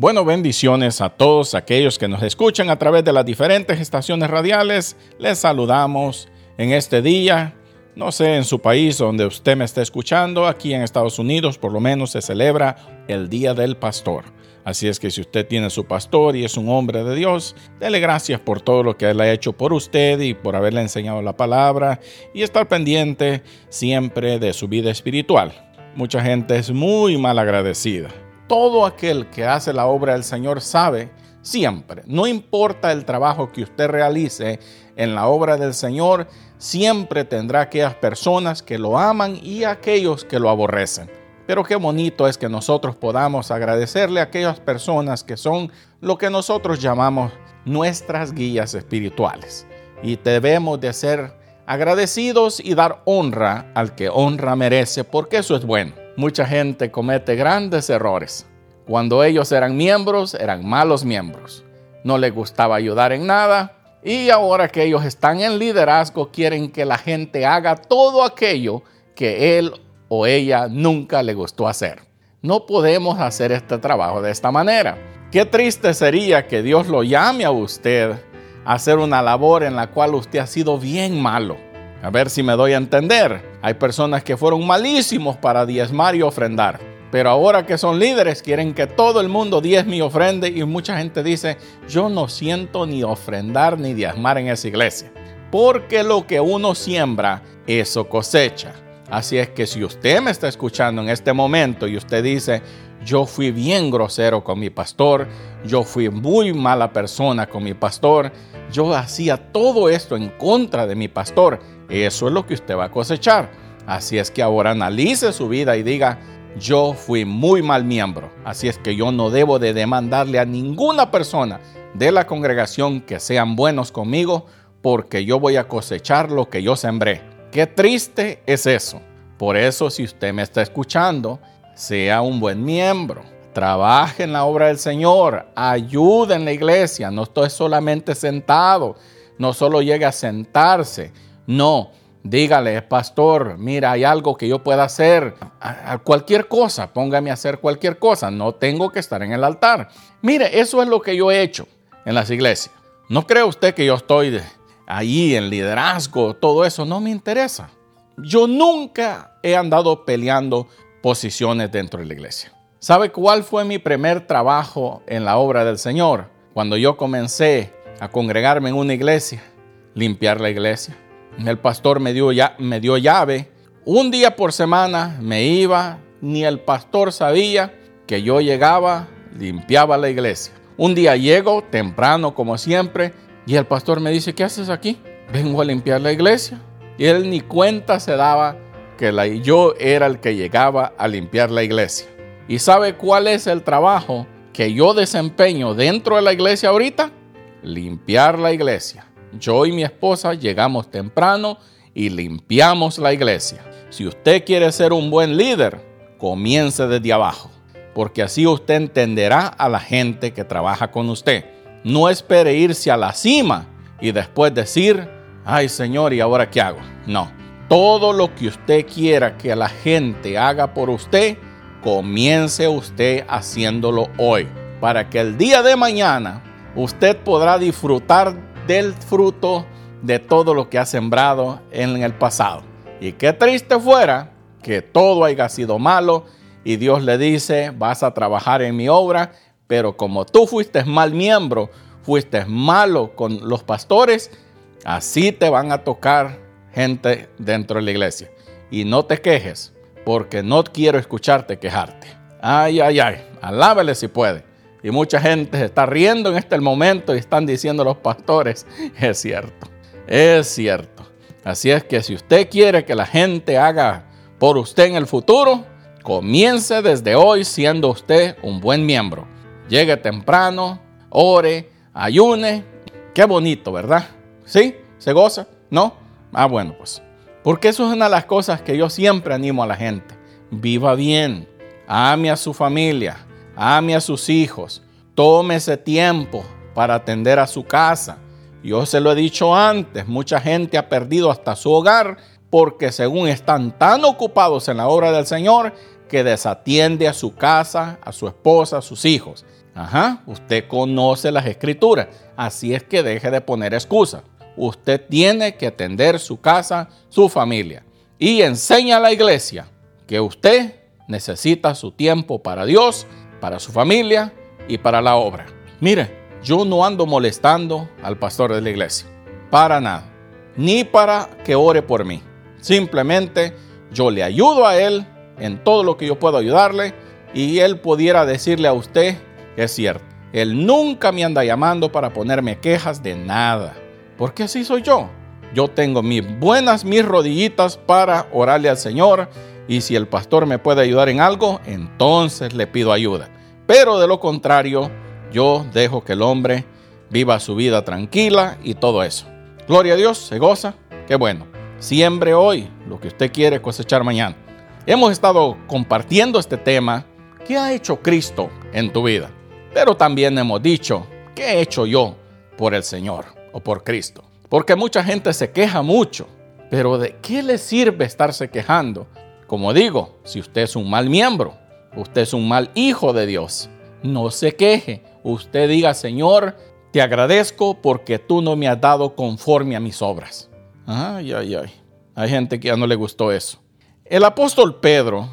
Bueno, bendiciones a todos aquellos que nos escuchan a través de las diferentes estaciones radiales. Les saludamos en este día. No sé, en su país donde usted me está escuchando, aquí en Estados Unidos por lo menos se celebra el Día del Pastor. Así es que si usted tiene su pastor y es un hombre de Dios, dele gracias por todo lo que él ha hecho por usted y por haberle enseñado la palabra y estar pendiente siempre de su vida espiritual. Mucha gente es muy mal agradecida todo aquel que hace la obra del Señor sabe siempre, no importa el trabajo que usted realice en la obra del Señor, siempre tendrá aquellas personas que lo aman y aquellos que lo aborrecen. Pero qué bonito es que nosotros podamos agradecerle a aquellas personas que son lo que nosotros llamamos nuestras guías espirituales. Y debemos de ser agradecidos y dar honra al que honra merece, porque eso es bueno mucha gente comete grandes errores. Cuando ellos eran miembros, eran malos miembros. No les gustaba ayudar en nada. Y ahora que ellos están en liderazgo, quieren que la gente haga todo aquello que él o ella nunca le gustó hacer. No podemos hacer este trabajo de esta manera. Qué triste sería que Dios lo llame a usted a hacer una labor en la cual usted ha sido bien malo a ver si me doy a entender. Hay personas que fueron malísimos para diezmar y ofrendar. Pero ahora que son líderes quieren que todo el mundo diezme y ofrende y mucha gente dice, yo no siento ni ofrendar ni diezmar en esa iglesia. Porque lo que uno siembra, eso cosecha. Así es que si usted me está escuchando en este momento y usted dice, yo fui bien grosero con mi pastor, yo fui muy mala persona con mi pastor, yo hacía todo esto en contra de mi pastor, eso es lo que usted va a cosechar. Así es que ahora analice su vida y diga, yo fui muy mal miembro, así es que yo no debo de demandarle a ninguna persona de la congregación que sean buenos conmigo, porque yo voy a cosechar lo que yo sembré. Qué triste es eso. Por eso si usted me está escuchando, sea un buen miembro. Trabaje en la obra del Señor, ayude en la iglesia, no estoy solamente sentado, no solo llegue a sentarse, no, dígale, pastor, mira, hay algo que yo pueda hacer, cualquier cosa, póngame a hacer cualquier cosa, no tengo que estar en el altar. Mire, eso es lo que yo he hecho en las iglesias. No cree usted que yo estoy ahí en liderazgo, todo eso, no me interesa. Yo nunca he andado peleando posiciones dentro de la iglesia. ¿Sabe cuál fue mi primer trabajo en la obra del Señor? Cuando yo comencé a congregarme en una iglesia, limpiar la iglesia el pastor me dio, ya, me dio llave. Un día por semana me iba, ni el pastor sabía que yo llegaba, limpiaba la iglesia. Un día llego temprano como siempre y el pastor me dice, ¿qué haces aquí? Vengo a limpiar la iglesia. Y él ni cuenta se daba que la, yo era el que llegaba a limpiar la iglesia. ¿Y sabe cuál es el trabajo que yo desempeño dentro de la iglesia ahorita? Limpiar la iglesia yo y mi esposa llegamos temprano y limpiamos la iglesia. Si usted quiere ser un buen líder, comience desde abajo, porque así usted entenderá a la gente que trabaja con usted. No espere irse a la cima y después decir, ay Señor, ¿y ahora qué hago? No, todo lo que usted quiera que la gente haga por usted, comience usted haciéndolo hoy, para que el día de mañana usted podrá disfrutar del fruto de todo lo que ha sembrado en el pasado. Y qué triste fuera que todo haya sido malo y Dios le dice, vas a trabajar en mi obra, pero como tú fuiste mal miembro, fuiste malo con los pastores, así te van a tocar gente dentro de la iglesia. Y no te quejes, porque no quiero escucharte quejarte. Ay, ay, ay, alábele si puede. Y mucha gente se está riendo en este momento y están diciendo los pastores, es cierto, es cierto. Así es que si usted quiere que la gente haga por usted en el futuro, comience desde hoy siendo usted un buen miembro. Llegue temprano, ore, ayune. Qué bonito, ¿verdad? ¿Sí? ¿Se goza? ¿No? Ah, bueno, pues. Porque eso es una de las cosas que yo siempre animo a la gente. Viva bien, ame a su familia, ame a sus hijos, tome ese tiempo para atender a su casa. Yo se lo he dicho antes, mucha gente ha perdido hasta su hogar porque según están tan ocupados en la obra del Señor que desatiende a su casa, a su esposa, a sus hijos. Ajá, usted conoce las escrituras, así es que deje de poner excusas. Usted tiene que atender su casa, su familia. Y enseña a la iglesia que usted necesita su tiempo para Dios, para su familia y para la obra. Mire, yo no ando molestando al pastor de la iglesia, para nada, ni para que ore por mí. Simplemente yo le ayudo a él en todo lo que yo puedo ayudarle y él pudiera decirle a usted que es cierto. Él nunca me anda llamando para ponerme quejas de nada, porque así soy yo. Yo tengo mis buenas, mis rodillitas para orarle al Señor y si el pastor me puede ayudar en algo, entonces le pido ayuda. Pero de lo contrario, yo dejo que el hombre viva su vida tranquila y todo eso. Gloria a Dios, se goza, qué bueno. Siembre hoy lo que usted quiere cosechar mañana. Hemos estado compartiendo este tema, ¿qué ha hecho Cristo en tu vida? Pero también hemos dicho, ¿qué he hecho yo por el Señor o por Cristo? Porque mucha gente se queja mucho, pero ¿de qué le sirve estarse quejando? Como digo, si usted es un mal miembro, usted es un mal hijo de Dios, no se queje. Usted diga, Señor, te agradezco porque tú no me has dado conforme a mis obras. Ay, ay, ay. Hay gente que ya no le gustó eso. El apóstol Pedro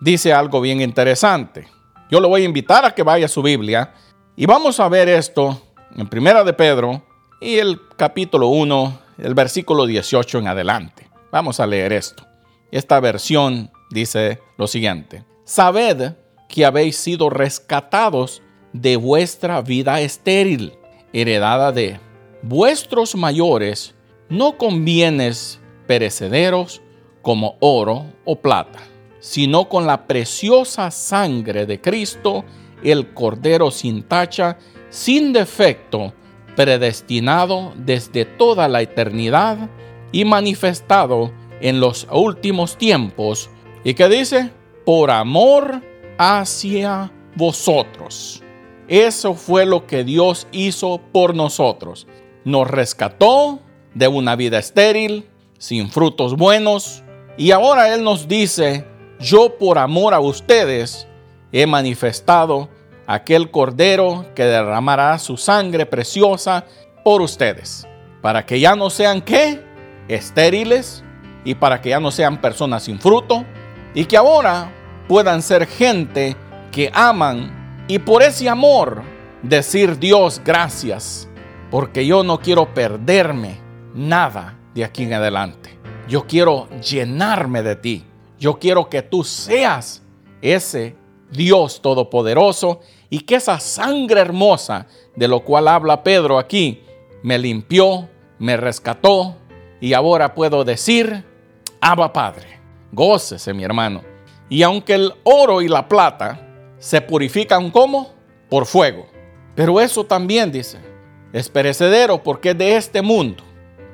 dice algo bien interesante. Yo le voy a invitar a que vaya a su Biblia y vamos a ver esto en Primera de Pedro y el capítulo 1, el versículo 18 en adelante. Vamos a leer esto. Esta versión dice lo siguiente. Sabed que habéis sido rescatados de vuestra vida estéril, heredada de vuestros mayores, no con bienes perecederos como oro o plata, sino con la preciosa sangre de Cristo, el Cordero sin tacha, sin defecto, predestinado desde toda la eternidad y manifestado en los últimos tiempos, y que dice, por amor hacia vosotros. Eso fue lo que Dios hizo por nosotros. Nos rescató de una vida estéril, sin frutos buenos, y ahora Él nos dice, yo por amor a ustedes he manifestado aquel cordero que derramará su sangre preciosa por ustedes, para que ya no sean qué? Estériles y para que ya no sean personas sin fruto y que ahora puedan ser gente que aman y por ese amor decir Dios gracias, porque yo no quiero perderme nada de aquí en adelante. Yo quiero llenarme de ti. Yo quiero que tú seas ese Dios todopoderoso y que esa sangre hermosa de lo cual habla Pedro aquí me limpió, me rescató y ahora puedo decir, Abba Padre, gócese mi hermano. Y aunque el oro y la plata se purifican como por fuego, pero eso también dice, es perecedero porque es de este mundo.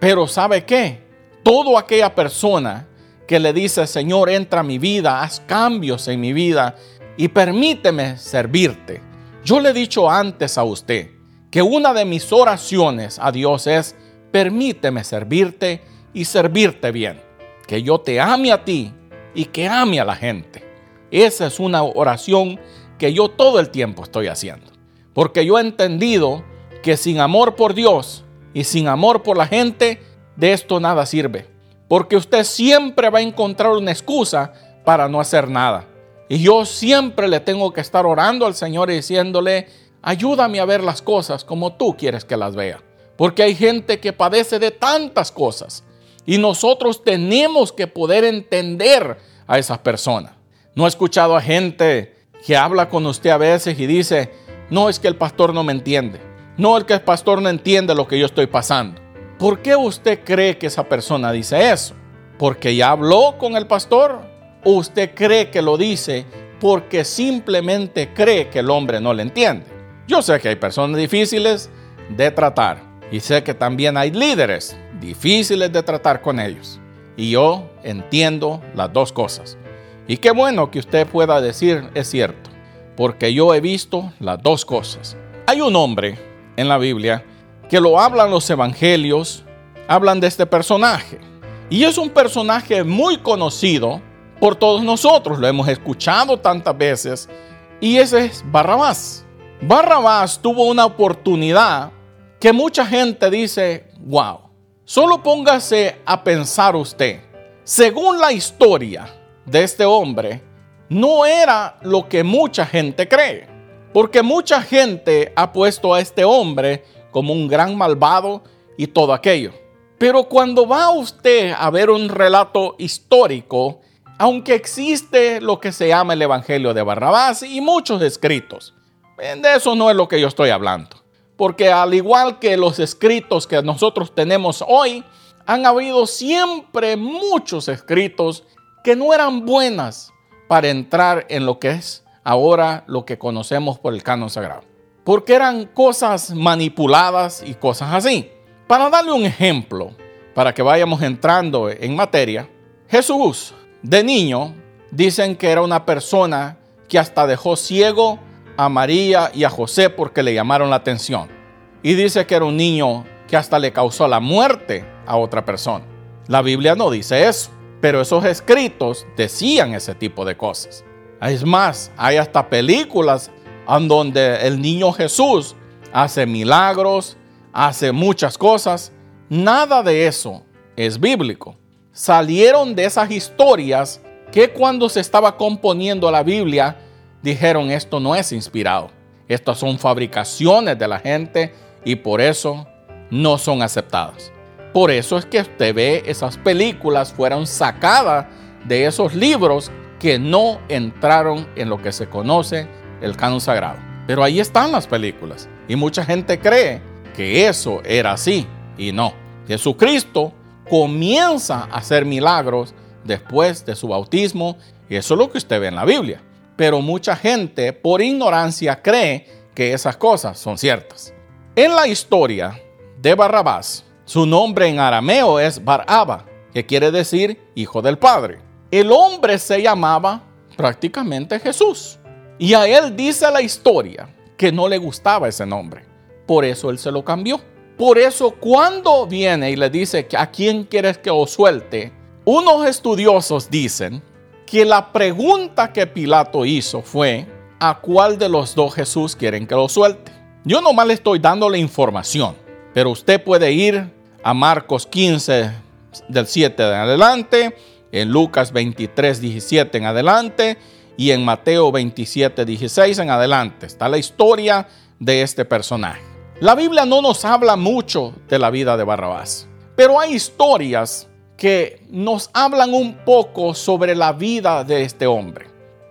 Pero ¿sabe qué? Toda aquella persona que le dice, Señor, entra a mi vida, haz cambios en mi vida y permíteme servirte. Yo le he dicho antes a usted que una de mis oraciones a Dios es, permíteme servirte y servirte bien. Que yo te ame a ti y que ame a la gente. Esa es una oración que yo todo el tiempo estoy haciendo. Porque yo he entendido que sin amor por Dios y sin amor por la gente, de esto nada sirve. Porque usted siempre va a encontrar una excusa para no hacer nada. Y yo siempre le tengo que estar orando al Señor y diciéndole, ayúdame a ver las cosas como tú quieres que las vea. Porque hay gente que padece de tantas cosas. Y nosotros tenemos que poder entender a esas personas. No he escuchado a gente que habla con usted a veces y dice, no es que el pastor no me entiende. No es que el pastor no entiende lo que yo estoy pasando. ¿Por qué usted cree que esa persona dice eso? ¿Porque ya habló con el pastor? ¿O usted cree que lo dice porque simplemente cree que el hombre no le entiende? Yo sé que hay personas difíciles de tratar y sé que también hay líderes difíciles de tratar con ellos. Y yo entiendo las dos cosas. Y qué bueno que usted pueda decir es cierto, porque yo he visto las dos cosas. Hay un hombre en la Biblia que lo hablan los evangelios, hablan de este personaje. Y es un personaje muy conocido por todos nosotros, lo hemos escuchado tantas veces, y ese es Barrabás. Barrabás tuvo una oportunidad que mucha gente dice, wow, solo póngase a pensar usted, según la historia de este hombre, no era lo que mucha gente cree, porque mucha gente ha puesto a este hombre como un gran malvado y todo aquello. Pero cuando va usted a ver un relato histórico, aunque existe lo que se llama el Evangelio de Barrabás y muchos escritos, de eso no es lo que yo estoy hablando. Porque al igual que los escritos que nosotros tenemos hoy, han habido siempre muchos escritos que no eran buenas para entrar en lo que es ahora lo que conocemos por el canon sagrado. Porque eran cosas manipuladas y cosas así. Para darle un ejemplo, para que vayamos entrando en materia, Jesús de niño dicen que era una persona que hasta dejó ciego a María y a José porque le llamaron la atención. Y dice que era un niño que hasta le causó la muerte a otra persona. La Biblia no dice eso, pero esos escritos decían ese tipo de cosas. Es más, hay hasta películas en donde el niño Jesús hace milagros, hace muchas cosas. Nada de eso es bíblico. Salieron de esas historias que cuando se estaba componiendo la Biblia dijeron esto no es inspirado. Estas son fabricaciones de la gente y por eso no son aceptadas. Por eso es que usted ve esas películas fueron sacadas de esos libros que no entraron en lo que se conoce el canon sagrado. Pero ahí están las películas y mucha gente cree que eso era así y no. Jesucristo comienza a hacer milagros después de su bautismo y eso es lo que usted ve en la Biblia. Pero mucha gente por ignorancia cree que esas cosas son ciertas. En la historia de Barrabás, su nombre en arameo es Baraba, que quiere decir hijo del Padre. El hombre se llamaba prácticamente Jesús. Y a él dice la historia que no le gustaba ese nombre. Por eso él se lo cambió. Por eso cuando viene y le dice a quién quieres que os suelte, unos estudiosos dicen que la pregunta que Pilato hizo fue, ¿a cuál de los dos Jesús quieren que lo suelte? Yo nomás le estoy dando la información, pero usted puede ir a Marcos 15 del 7 en adelante, en Lucas 23, 17 en adelante y en Mateo 27, 16 en adelante. Está la historia de este personaje. La Biblia no nos habla mucho de la vida de Barrabás, pero hay historias que nos hablan un poco sobre la vida de este hombre.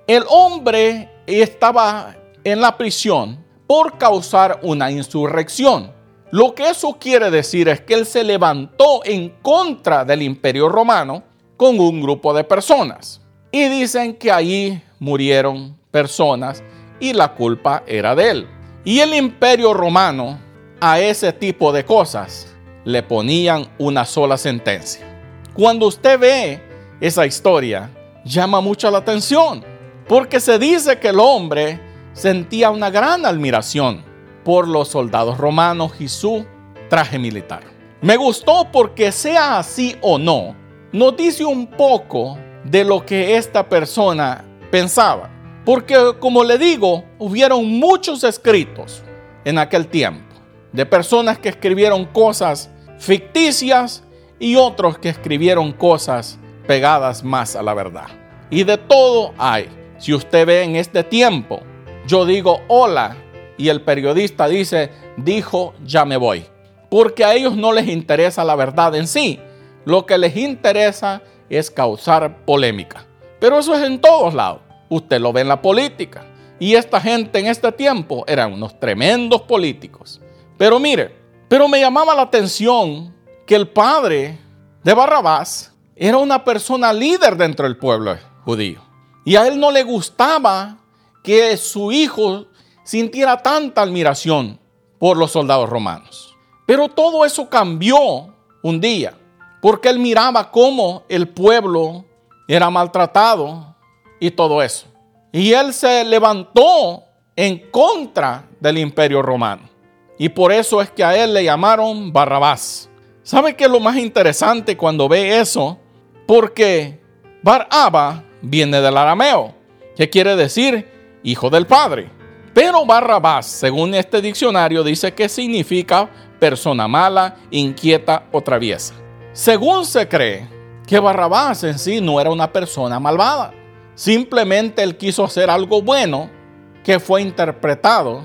El hombre estaba en la prisión por causar una insurrección. Lo que eso quiere decir es que él se levantó en contra del imperio romano con un grupo de personas. Y dicen que allí murieron personas y la culpa era de él. Y el imperio romano a ese tipo de cosas le ponían una sola sentencia. Cuando usted ve esa historia, llama mucho la atención, porque se dice que el hombre sentía una gran admiración por los soldados romanos y su traje militar. Me gustó porque sea así o no, nos dice un poco de lo que esta persona pensaba. Porque como le digo, hubieron muchos escritos en aquel tiempo de personas que escribieron cosas ficticias y otros que escribieron cosas pegadas más a la verdad. Y de todo hay. Si usted ve en este tiempo yo digo hola y el periodista dice, dijo, ya me voy. Porque a ellos no les interesa la verdad en sí. Lo que les interesa es causar polémica. Pero eso es en todos lados. Usted lo ve en la política. Y esta gente en este tiempo eran unos tremendos políticos. Pero mire, pero me llamaba la atención que el padre de Barrabás era una persona líder dentro del pueblo judío. Y a él no le gustaba que su hijo sintiera tanta admiración por los soldados romanos. Pero todo eso cambió un día, porque él miraba cómo el pueblo era maltratado y todo eso. Y él se levantó en contra del imperio romano. Y por eso es que a él le llamaron Barrabás. ¿Sabe qué es lo más interesante cuando ve eso? Porque Baraba viene del arameo, que quiere decir hijo del Padre. Pero Barrabás, según este diccionario, dice que significa persona mala, inquieta o traviesa. Según se cree que Barrabás en sí no era una persona malvada. Simplemente él quiso hacer algo bueno que fue interpretado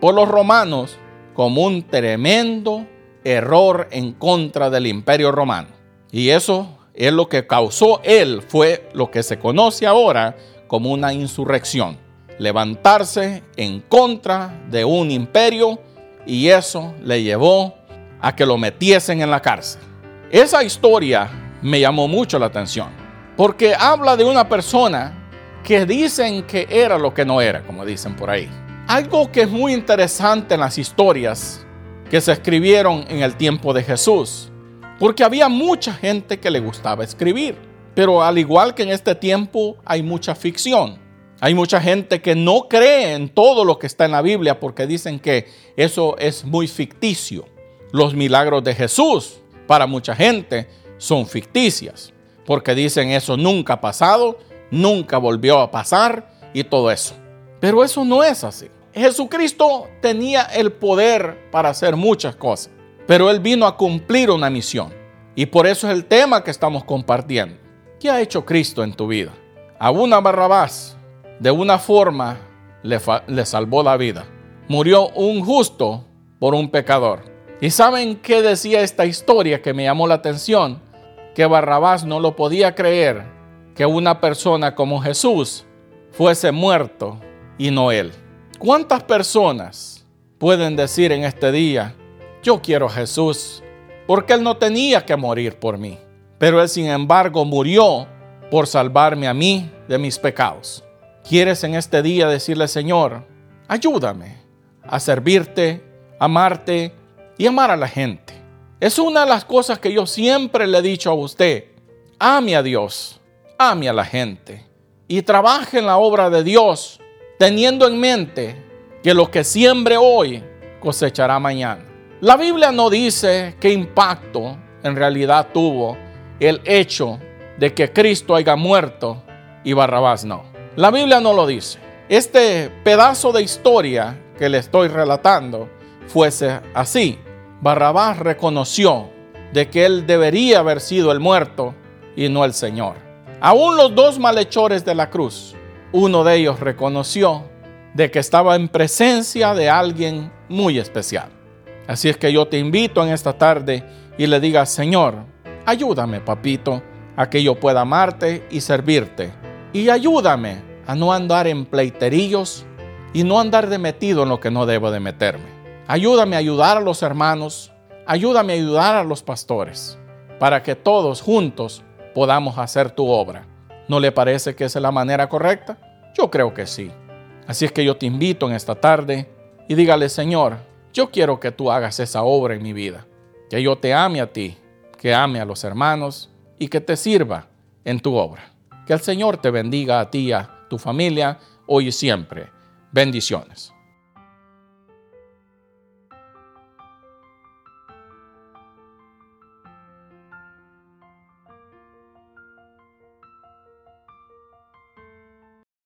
por los romanos como un tremendo error en contra del imperio romano. Y eso es lo que causó él, fue lo que se conoce ahora como una insurrección. Levantarse en contra de un imperio y eso le llevó a que lo metiesen en la cárcel. Esa historia me llamó mucho la atención porque habla de una persona que dicen que era lo que no era, como dicen por ahí. Algo que es muy interesante en las historias que se escribieron en el tiempo de Jesús, porque había mucha gente que le gustaba escribir, pero al igual que en este tiempo hay mucha ficción. Hay mucha gente que no cree en todo lo que está en la Biblia porque dicen que eso es muy ficticio. Los milagros de Jesús para mucha gente son ficticias porque dicen eso nunca ha pasado, nunca volvió a pasar y todo eso. Pero eso no es así. Jesucristo tenía el poder para hacer muchas cosas, pero Él vino a cumplir una misión. Y por eso es el tema que estamos compartiendo. ¿Qué ha hecho Cristo en tu vida? A una Barrabás, de una forma, le, le salvó la vida. Murió un justo por un pecador. ¿Y saben qué decía esta historia que me llamó la atención? Que Barrabás no lo podía creer que una persona como Jesús fuese muerto y no él. ¿Cuántas personas pueden decir en este día, yo quiero a Jesús, porque Él no tenía que morir por mí, pero Él sin embargo murió por salvarme a mí de mis pecados? ¿Quieres en este día decirle, Señor, ayúdame a servirte, amarte y amar a la gente? Es una de las cosas que yo siempre le he dicho a usted. Ame a Dios, ame a la gente y trabaje en la obra de Dios teniendo en mente que lo que siembre hoy cosechará mañana. La Biblia no dice qué impacto en realidad tuvo el hecho de que Cristo haya muerto y Barrabás no. La Biblia no lo dice. Este pedazo de historia que le estoy relatando fuese así. Barrabás reconoció de que él debería haber sido el muerto y no el Señor. Aún los dos malhechores de la cruz uno de ellos reconoció de que estaba en presencia de alguien muy especial. Así es que yo te invito en esta tarde y le digas, Señor, ayúdame, papito, a que yo pueda amarte y servirte. Y ayúdame a no andar en pleiterillos y no andar de metido en lo que no debo de meterme. Ayúdame a ayudar a los hermanos, ayúdame a ayudar a los pastores, para que todos juntos podamos hacer tu obra. ¿No le parece que esa es la manera correcta? Yo creo que sí. Así es que yo te invito en esta tarde y dígale, Señor, yo quiero que tú hagas esa obra en mi vida. Que yo te ame a ti, que ame a los hermanos y que te sirva en tu obra. Que el Señor te bendiga a ti y a tu familia hoy y siempre. Bendiciones.